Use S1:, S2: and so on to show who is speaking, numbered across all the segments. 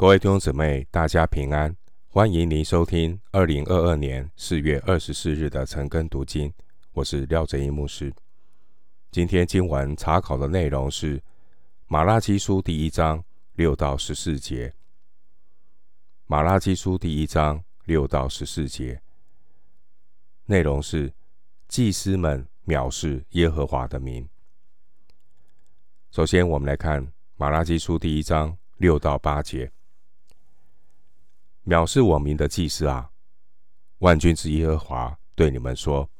S1: 各位弟兄姊妹，大家平安！欢迎您收听二零二二年四月二十四日的晨更读经。我是廖哲一牧师。今天经文查考的内容是马拉基书第一章六到十四节。马拉基书第一章六到十四节内容是祭司们藐视耶和华的名。首先，我们来看马拉基书第一章六到八节。藐视我名的祭司啊，万军之耶和华对你们说：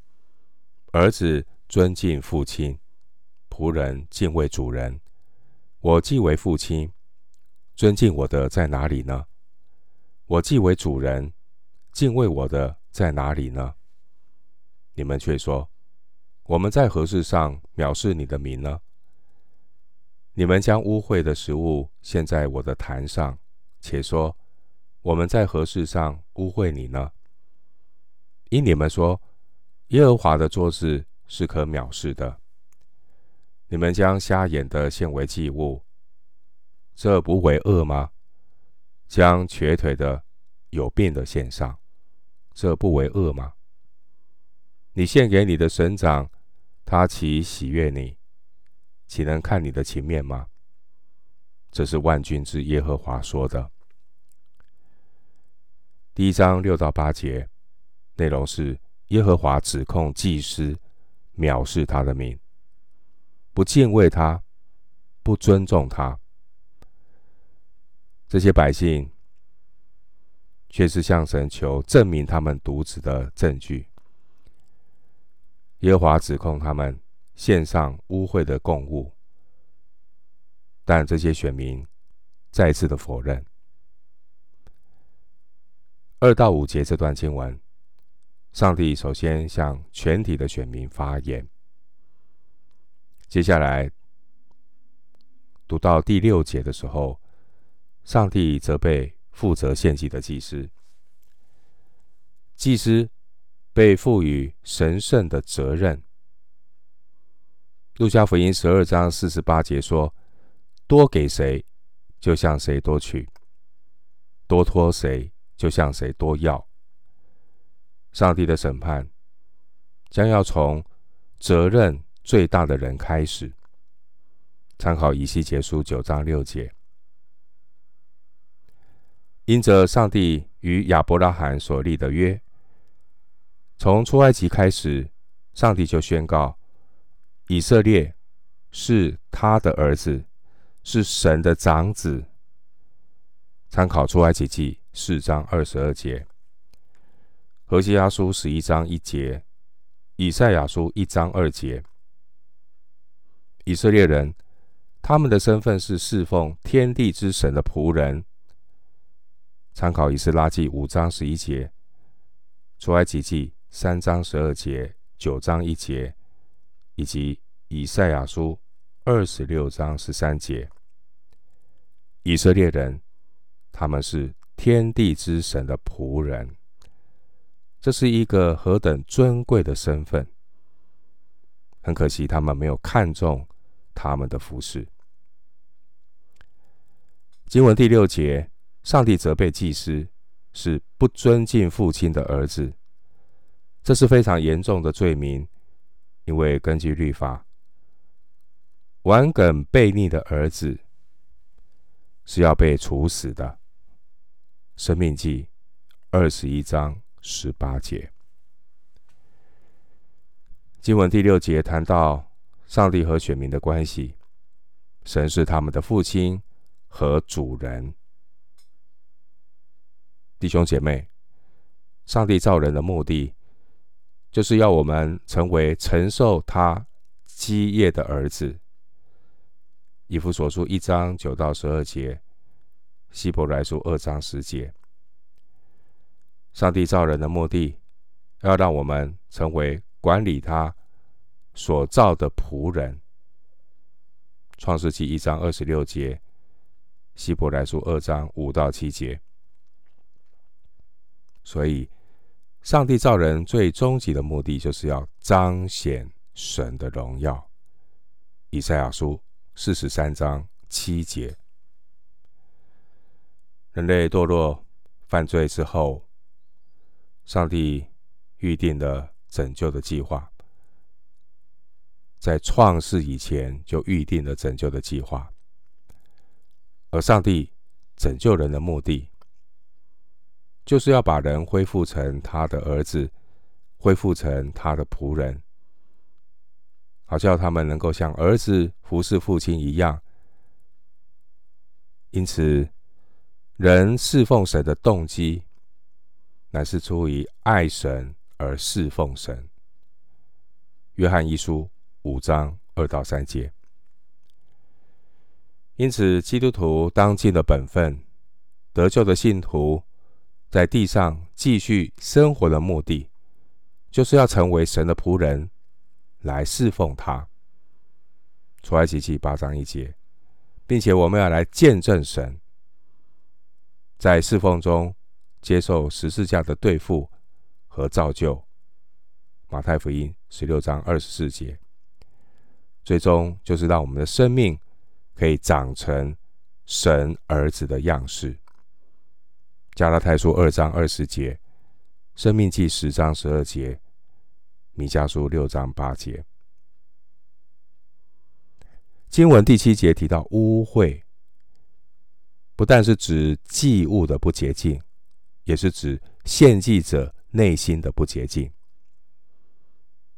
S1: 儿子尊敬父亲，仆人敬畏主人。我既为父亲，尊敬我的在哪里呢？我既为主人，敬畏我的在哪里呢？你们却说：我们在何事上藐视你的名呢？你们将污秽的食物献在我的坛上，且说。我们在何事上污秽你呢？因你们说耶和华的做事是可藐视的，你们将瞎眼的献为祭物，这不为恶吗？将瘸腿的、有病的献上，这不为恶吗？你献给你的省长，他岂喜悦你？岂能看你的情面吗？这是万军之耶和华说的。第一章六到八节内容是耶和华指控祭司藐视他的名，不敬畏他，不尊重他。这些百姓却是向神求证明他们渎职的证据。耶和华指控他们献上污秽的供物，但这些选民再次的否认。二到五节这段经文，上帝首先向全体的选民发言。接下来读到第六节的时候，上帝责备负责献祭的祭司。祭司被赋予神圣的责任。路加福音十二章四十八节说：“多给谁，就向谁多取；多托谁。”就向谁多要，上帝的审判将要从责任最大的人开始。参考以西结书九章六节，因着上帝与亚伯拉罕所立的约，从出埃及开始，上帝就宣告以色列是他的儿子，是神的长子。参考出埃及记。四章二十二节，何西阿书十一章一节，以赛亚书一章二节。以色列人，他们的身份是侍奉天地之神的仆人。参考以斯拉记五章十一节，出埃及记三章十二节、九章一节，以及以赛亚书二十六章十三节。以色列人，他们是。天地之神的仆人，这是一个何等尊贵的身份！很可惜，他们没有看重他们的服饰。经文第六节，上帝责备祭司是不尊敬父亲的儿子，这是非常严重的罪名，因为根据律法，顽梗悖逆的儿子是要被处死的。生命记二十一章十八节，经文第六节谈到上帝和选民的关系，神是他们的父亲和主人。弟兄姐妹，上帝造人的目的，就是要我们成为承受他基业的儿子。以弗所书一章九到十二节。希伯来书二章十节，上帝造人的目的，要让我们成为管理他所造的仆人。创世纪一章二十六节，希伯来书二章五到七节。所以，上帝造人最终极的目的，就是要彰显神的荣耀。以赛亚书四十三章七节。人类堕落犯罪之后，上帝预定了拯救的计划，在创世以前就预定了拯救的计划。而上帝拯救人的目的，就是要把人恢复成他的儿子，恢复成他的仆人，好叫他们能够像儿子服侍父亲一样。因此，人侍奉神的动机，乃是出于爱神而侍奉神。约翰一书五章二到三节。因此，基督徒当尽了本分，得救的信徒在地上继续生活的目的，就是要成为神的仆人，来侍奉他。出埃及记八章一节。并且我们要来见证神，在侍奉中接受十字架的对付和造就。马太福音十六章二十四节，最终就是让我们的生命可以长成神儿子的样式。加拉太书二章二十节，生命记十章十二节，弥迦书六章八节。经文第七节提到污秽，不但是指祭物的不洁净，也是指献祭者内心的不洁净。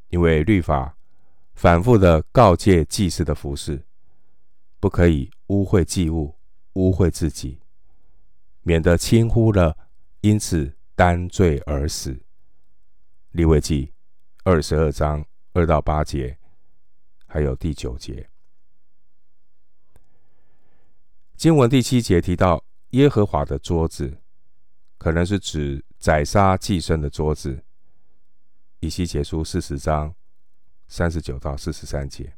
S1: 因为律法反复的告诫祭司的服饰，不可以污秽祭物、污秽自己，免得轻忽了，因此担罪而死。利未记二十二章二到八节，还有第九节。经文第七节提到耶和华的桌子，可能是指宰杀祭牲的桌子。以西结书四十章三十九到四十三节，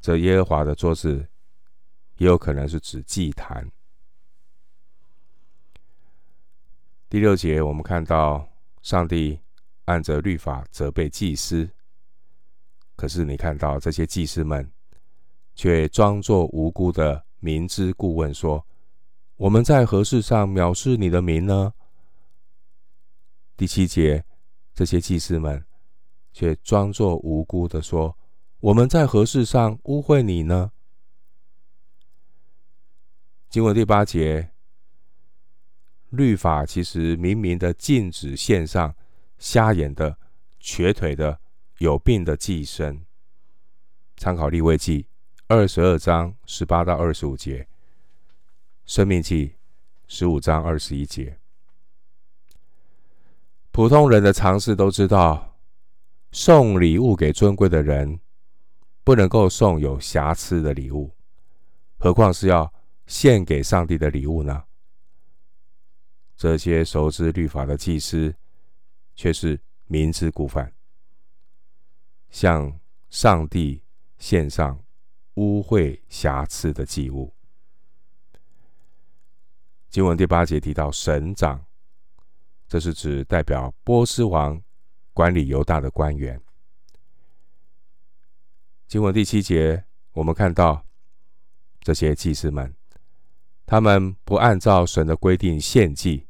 S1: 这耶和华的桌子也有可能是指祭坛。第六节，我们看到上帝按着律法责备祭司，可是你看到这些祭司们却装作无辜的。明知故问说：“我们在何事上藐视你的名呢？”第七节，这些祭司们却装作无辜的说：“我们在何事上污秽你呢？”经文第八节，律法其实明明的禁止献上瞎眼的、瘸腿的、有病的祭牲。参考利未记。二十二章十八到二十五节，申命记十五章二十一节。普通人的常识都知道，送礼物给尊贵的人，不能够送有瑕疵的礼物，何况是要献给上帝的礼物呢？这些熟知律法的祭司，却是明知故犯，向上帝献上。污秽瑕疵的祭物。经文第八节提到省长，这是指代表波斯王管理犹大的官员。经文第七节，我们看到这些祭司们，他们不按照神的规定献祭，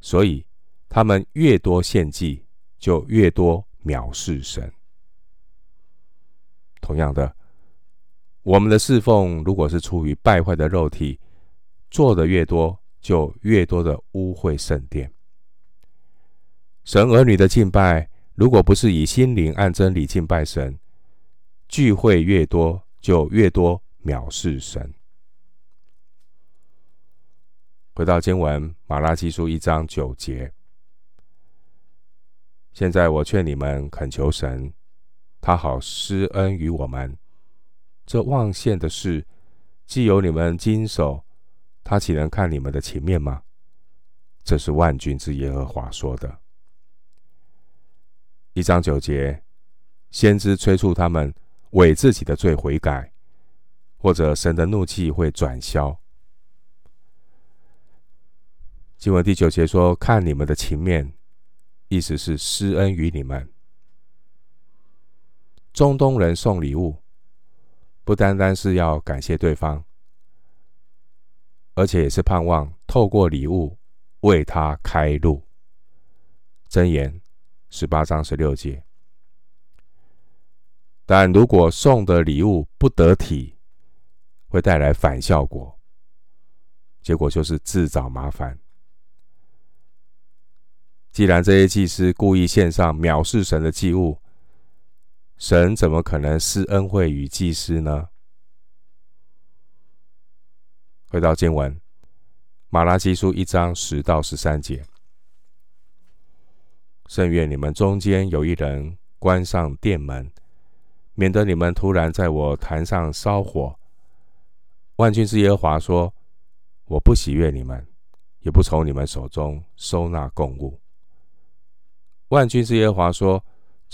S1: 所以他们越多献祭，就越多藐视神。同样的。我们的侍奉，如果是出于败坏的肉体，做的越多，就越多的污秽圣殿。神儿女的敬拜，如果不是以心灵按真理敬拜神，聚会越多，就越多藐视神。回到经文，马拉基书一章九节。现在我劝你们恳求神，他好施恩于我们。这忘献的事，既有你们经手，他岂能看你们的情面吗？这是万军之耶和华说的。一章九节，先知催促他们为自己的罪悔改，或者神的怒气会转消。经文第九节说：“看你们的情面”，意思是施恩于你们。中东人送礼物。不单单是要感谢对方，而且也是盼望透过礼物为他开路。箴言十八章十六节。但如果送的礼物不得体，会带来反效果，结果就是自找麻烦。既然这些祭司故意献上藐视神的祭物，神怎么可能施恩惠与祭司呢？回到经文，马拉基书一章十到十三节：甚愿你们中间有一人关上店门。免得你们突然在我坛上烧火。万军之耶和华说：“我不喜悦你们，也不从你们手中收纳供物。”万军之耶和华说：“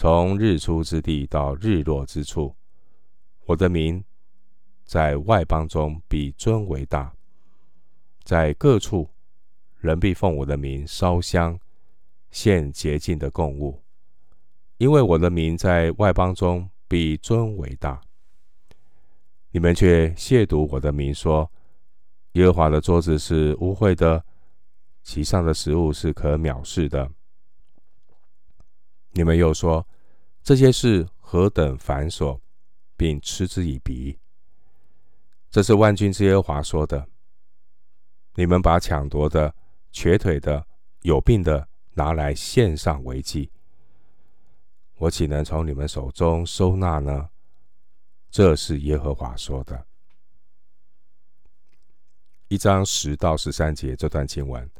S1: 从日出之地到日落之处，我的名在外邦中必尊为大，在各处人必奉我的名烧香，献洁净的供物，因为我的名在外邦中。”必尊为大，你们却亵渎我的名，说耶和华的桌子是污秽的，其上的食物是可藐视的。你们又说这些事何等繁琐，并嗤之以鼻。这是万军之耶和华说的。你们把抢夺的、瘸腿的、有病的拿来献上为祭。我岂能从你们手中收纳呢？这是耶和华说的。一章十到十三节这段经文，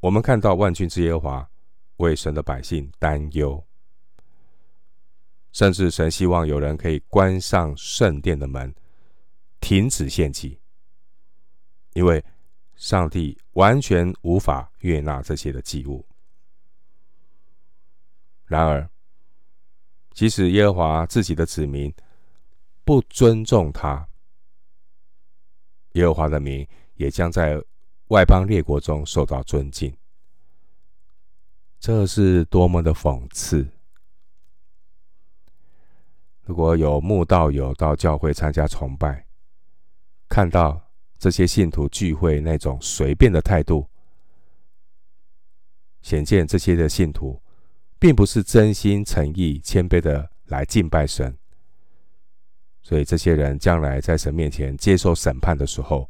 S1: 我们看到万军之耶和华为神的百姓担忧，甚至神希望有人可以关上圣殿的门，停止献祭，因为上帝完全无法悦纳这些的祭物。然而，即使耶和华自己的子民不尊重他，耶和华的名也将在外邦列国中受到尊敬。这是多么的讽刺！如果有慕道友到教会参加崇拜，看到这些信徒聚会那种随便的态度，显见这些的信徒。并不是真心诚意、谦卑的来敬拜神，所以这些人将来在神面前接受审判的时候，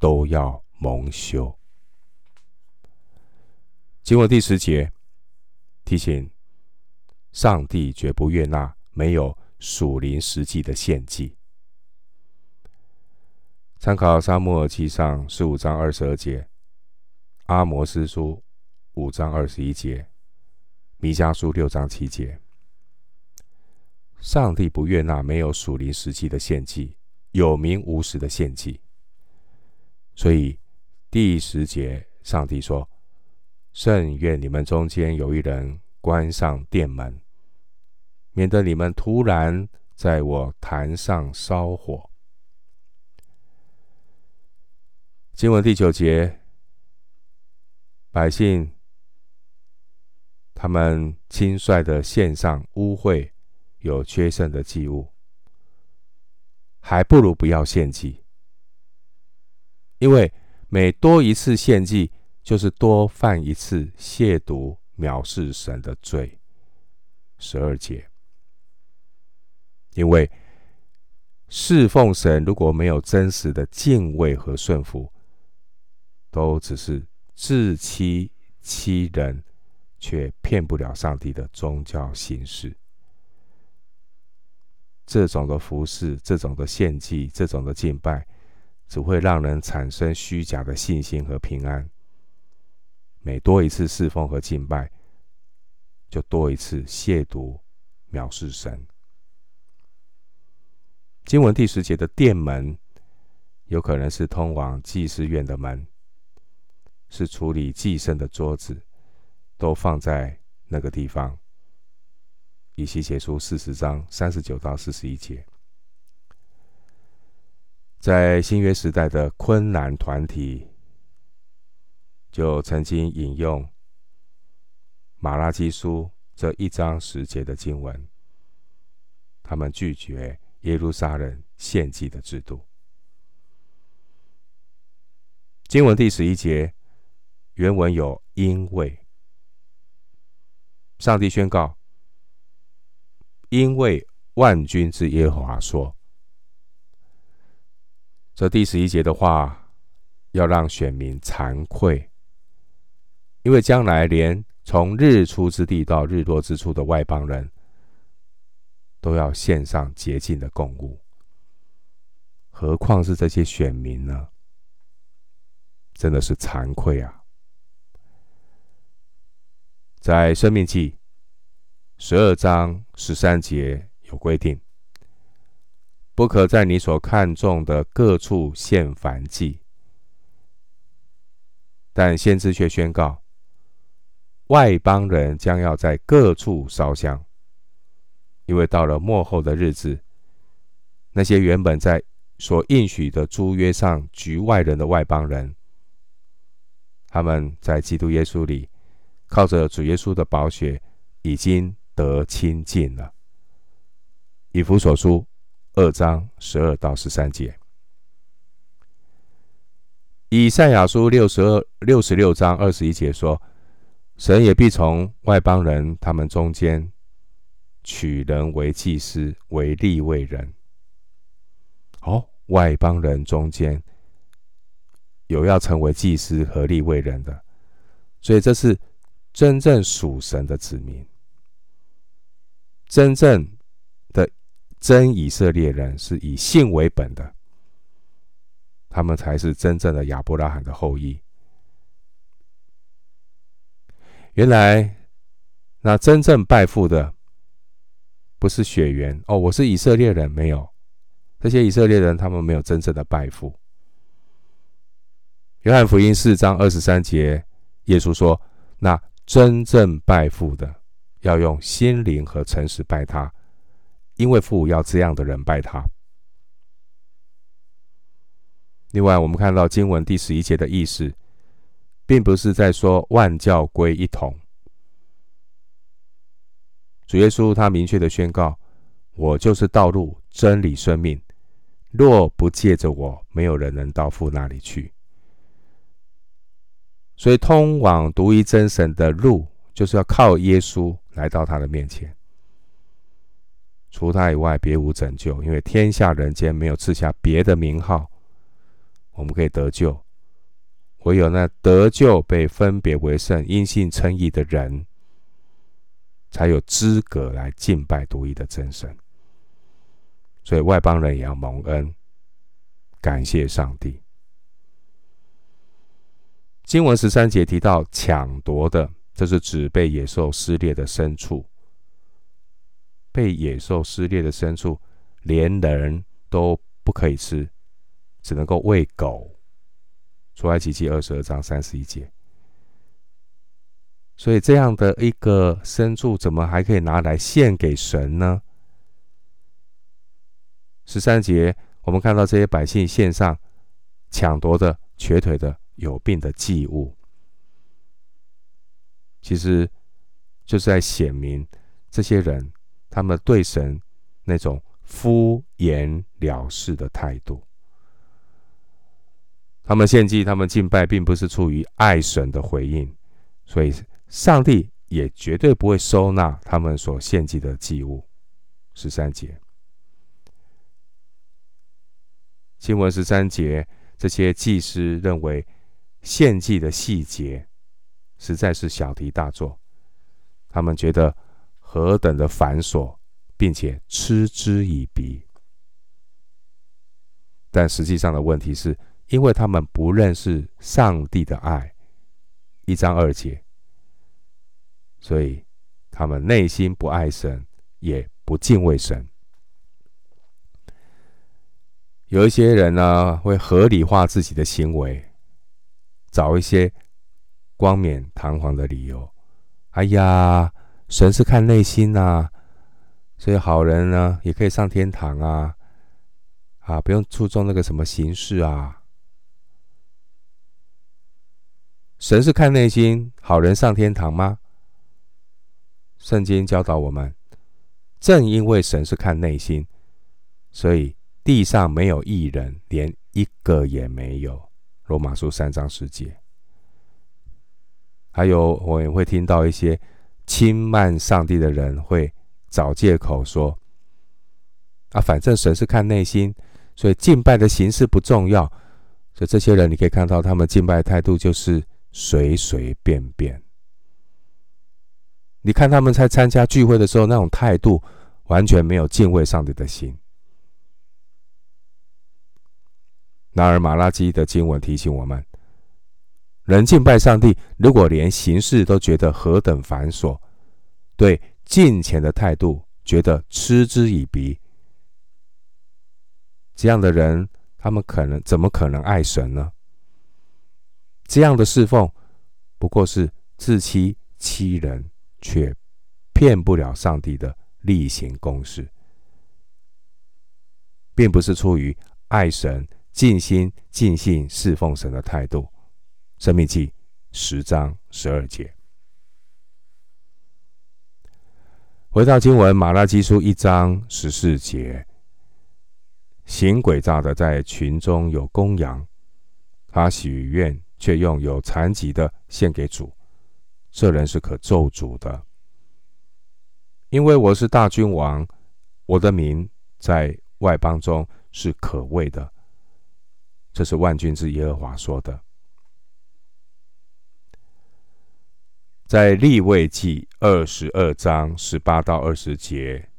S1: 都要蒙羞。经文第十节提醒：上帝绝不悦纳没有属灵实际的献祭。参考撒母耳记上十五章二十二节，阿摩斯书五章二十一节。弥迦书六章七节，上帝不悦纳没有属灵实际的献祭，有名无实的献祭。所以第十节，上帝说：“甚愿你们中间有一人关上店门，免得你们突然在我坛上烧火。”经文第九节，百姓。他们轻率的献上污秽、有缺圣的祭物，还不如不要献祭，因为每多一次献祭，就是多犯一次亵渎、藐视神的罪。十二节，因为侍奉神如果没有真实的敬畏和顺服，都只是自欺欺人。却骗不了上帝的宗教形式。这种的服侍，这种的献祭，这种的敬拜，只会让人产生虚假的信心和平安。每多一次侍奉和敬拜，就多一次亵渎、藐视神。经文第十节的殿门，有可能是通往祭司院的门，是处理祭牲的桌子。都放在那个地方。以西结书四十章三十九到四十一节，在新约时代的昆兰团体就曾经引用马拉基书这一章十节的经文，他们拒绝耶路撒冷献祭的制度。经文第十一节原文有“因为”，上帝宣告：“因为万军之耶和华说。”这第十一节的话，要让选民惭愧，因为将来连从日出之地到日落之处的外邦人，都要献上洁净的供物，何况是这些选民呢？真的是惭愧啊！在生命记十二章十三节有规定。不可在你所看中的各处献燔祭，但先知却宣告，外邦人将要在各处烧香，因为到了末后的日子，那些原本在所应许的租约上局外人的外邦人，他们在基督耶稣里，靠着主耶稣的宝血，已经得亲近了。以弗所书。二章十二到十三节，以赛亚书六十二六十六章二十一节说：“神也必从外邦人他们中间取人为祭司，为利未人。”哦，外邦人中间有要成为祭司和利未人的，所以这是真正属神的子民，真正的。真以色列人是以信为本的，他们才是真正的亚伯拉罕的后裔。原来，那真正拜父的不是血缘哦，我是以色列人，没有这些以色列人，他们没有真正的拜父。约翰福音四章二十三节，耶稣说：“那真正拜父的，要用心灵和诚实拜他。”因为父要这样的人拜他。另外，我们看到经文第十一节的意思，并不是在说万教归一统。主耶稣他明确的宣告：“我就是道路、真理、生命，若不借着我，没有人能到父那里去。”所以，通往独一真神的路，就是要靠耶稣来到他的面前。除他以外，别无拯救。因为天下人间没有赐下别的名号，我们可以得救。唯有那得救、被分别为圣、因信称义的人，才有资格来敬拜独一的真神。所以外邦人也要蒙恩，感谢上帝。经文十三节提到抢夺的，这是指被野兽撕裂的牲畜。被野兽撕裂的牲畜，连人都不可以吃，只能够喂狗。出埃及记二十二章三十一节。所以这样的一个牲畜，怎么还可以拿来献给神呢？十三节，我们看到这些百姓献上抢夺的、瘸腿的、有病的祭物，其实就是在显明这些人。他们对神那种敷衍了事的态度，他们献祭、他们敬拜，并不是出于爱神的回应，所以上帝也绝对不会收纳他们所献祭的祭物。十三节，经文十三节，这些祭司认为献祭的细节实在是小题大做，他们觉得。何等的繁琐，并且嗤之以鼻。但实际上的问题是，因为他们不认识上帝的爱，一章二节，所以他们内心不爱神，也不敬畏神。有一些人呢，会合理化自己的行为，找一些冠冕堂皇的理由。哎呀。神是看内心呐、啊，所以好人呢也可以上天堂啊，啊，不用注重那个什么形式啊。神是看内心，好人上天堂吗？圣经教导我们，正因为神是看内心，所以地上没有一人，连一个也没有。罗马书三章十节。还有，我也会听到一些轻慢上帝的人会找借口说：“啊，反正神是看内心，所以敬拜的形式不重要。”所以这些人，你可以看到他们敬拜的态度就是随随便便。你看他们在参加聚会的时候，那种态度完全没有敬畏上帝的心。然而，马拉基的经文提醒我们：人敬拜上帝，如果连形式都觉得何等繁琐，对敬钱的态度觉得嗤之以鼻，这样的人，他们可能怎么可能爱神呢？这样的侍奉不过是自欺欺人。却骗不了上帝的例行公事，并不是出于爱神、尽心尽性侍奉神的态度。申命记十章十二节。回到经文，马拉基书一章十四节，行诡诈的在群中有公羊，他许愿却用有残疾的献给主。这人是可咒诅的，因为我是大君王，我的名在外邦中是可畏的。这是万军之耶和华说的。在立位记二十二章十八到二十节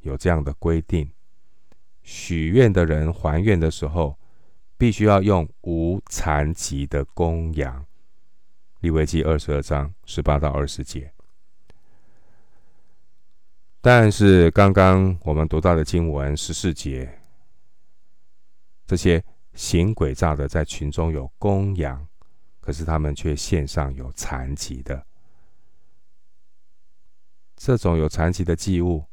S1: 有这样的规定：许愿的人还愿的时候，必须要用无残疾的公羊。利未记二十二章十八到二十节，但是刚刚我们读到的经文十四节，这些行诡诈的在群中有公羊，可是他们却献上有残疾的。这种有残疾的祭物，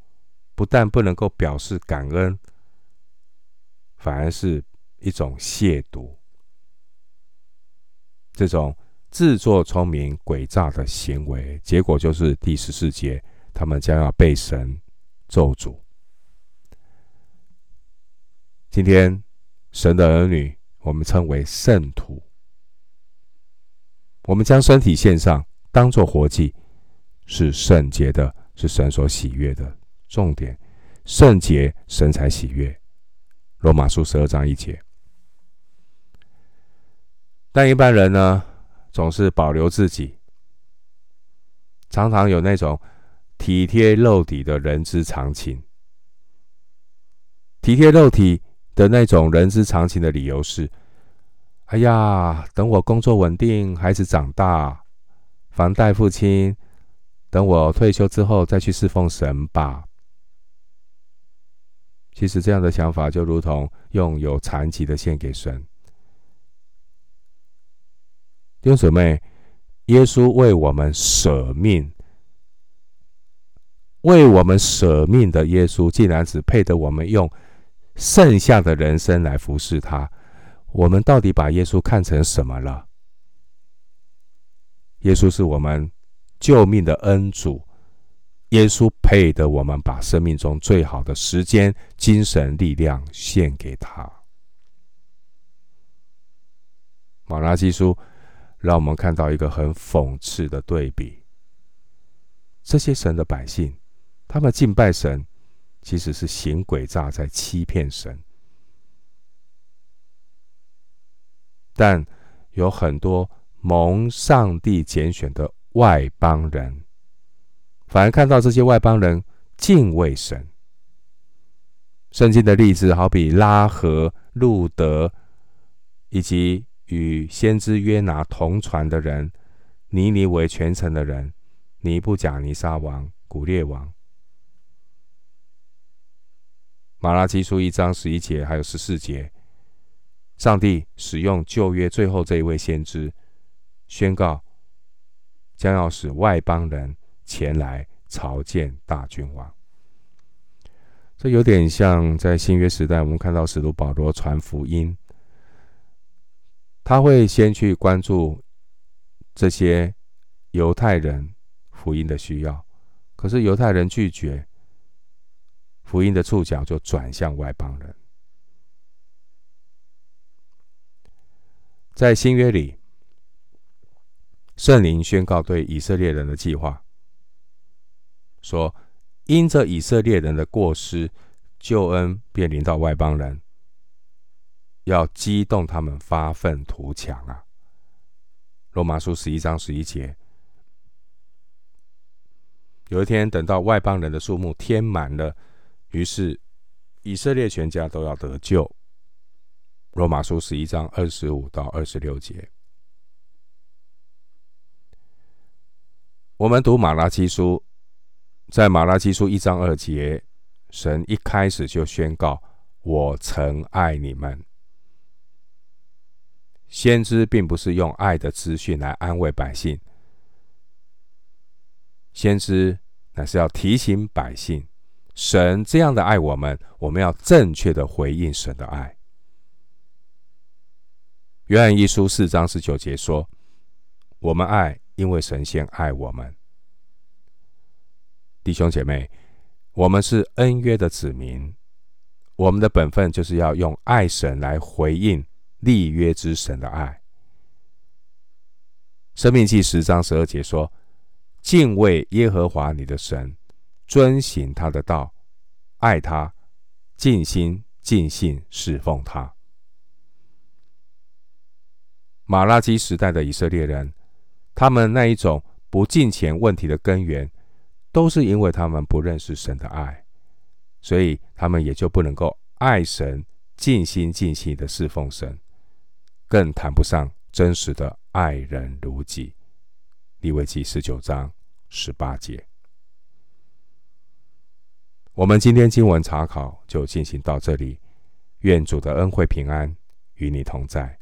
S1: 不但不能够表示感恩，反而是一种亵渎。这种。自作聪明、诡诈的行为，结果就是第十四节，他们将要被神咒诅。今天，神的儿女，我们称为圣徒，我们将身体献上，当作活祭，是圣洁的，是神所喜悦的。重点，圣洁，神才喜悦。罗马书十二章一节。但一般人呢？总是保留自己，常常有那种体贴肉体的人之常情。体贴肉体的那种人之常情的理由是：哎呀，等我工作稳定，孩子长大，房贷付清，等我退休之后再去侍奉神吧。其实这样的想法就如同用有残疾的献给神。弟兄姊妹，耶稣为我们舍命，为我们舍命的耶稣，竟然只配得我们用剩下的人生来服侍他。我们到底把耶稣看成什么了？耶稣是我们救命的恩主，耶稣配得我们把生命中最好的时间、精神、力量献给他。马拉基书。让我们看到一个很讽刺的对比：这些神的百姓，他们敬拜神，其实是行诡诈，在欺骗神；但有很多蒙上帝拣选的外邦人，反而看到这些外邦人敬畏神。圣经的例子好比拉合、路得，以及。与先知约拿同船的人，尼尼微全城的人，尼布甲尼撒王、古列王。马拉基书一章十一节还有十四节，上帝使用旧约最后这一位先知，宣告将要使外邦人前来朝见大君王。这有点像在新约时代，我们看到使徒保罗传福音。他会先去关注这些犹太人福音的需要，可是犹太人拒绝，福音的触角就转向外邦人。在新约里，圣灵宣告对以色列人的计划，说：因着以色列人的过失，救恩便临到外邦人，要激动他们发愤图强啊！罗马书十一章十一节。有一天，等到外邦人的数目填满了，于是以色列全家都要得救。罗马书十一章二十五到二十六节，我们读马拉基书，在马拉基书一章二节，神一开始就宣告：“我曾爱你们。”先知并不是用爱的资讯来安慰百姓，先知乃是要提醒百姓，神这样的爱我们，我们要正确的回应神的爱。约翰一书四章十九节说：“我们爱，因为神先爱我们。”弟兄姐妹，我们是恩约的子民，我们的本分就是要用爱神来回应立约之神的爱。生命记十章十二节说：“敬畏耶和华你的神，遵行他的道，爱他，尽心尽性侍奉他。”马拉基时代的以色列人，他们那一种不敬虔问题的根源，都是因为他们不认识神的爱，所以他们也就不能够爱神，尽心尽性的侍奉神，更谈不上真实的爱人如己。利未记十九章十八节。我们今天经文查考就进行到这里，愿主的恩惠平安与你同在。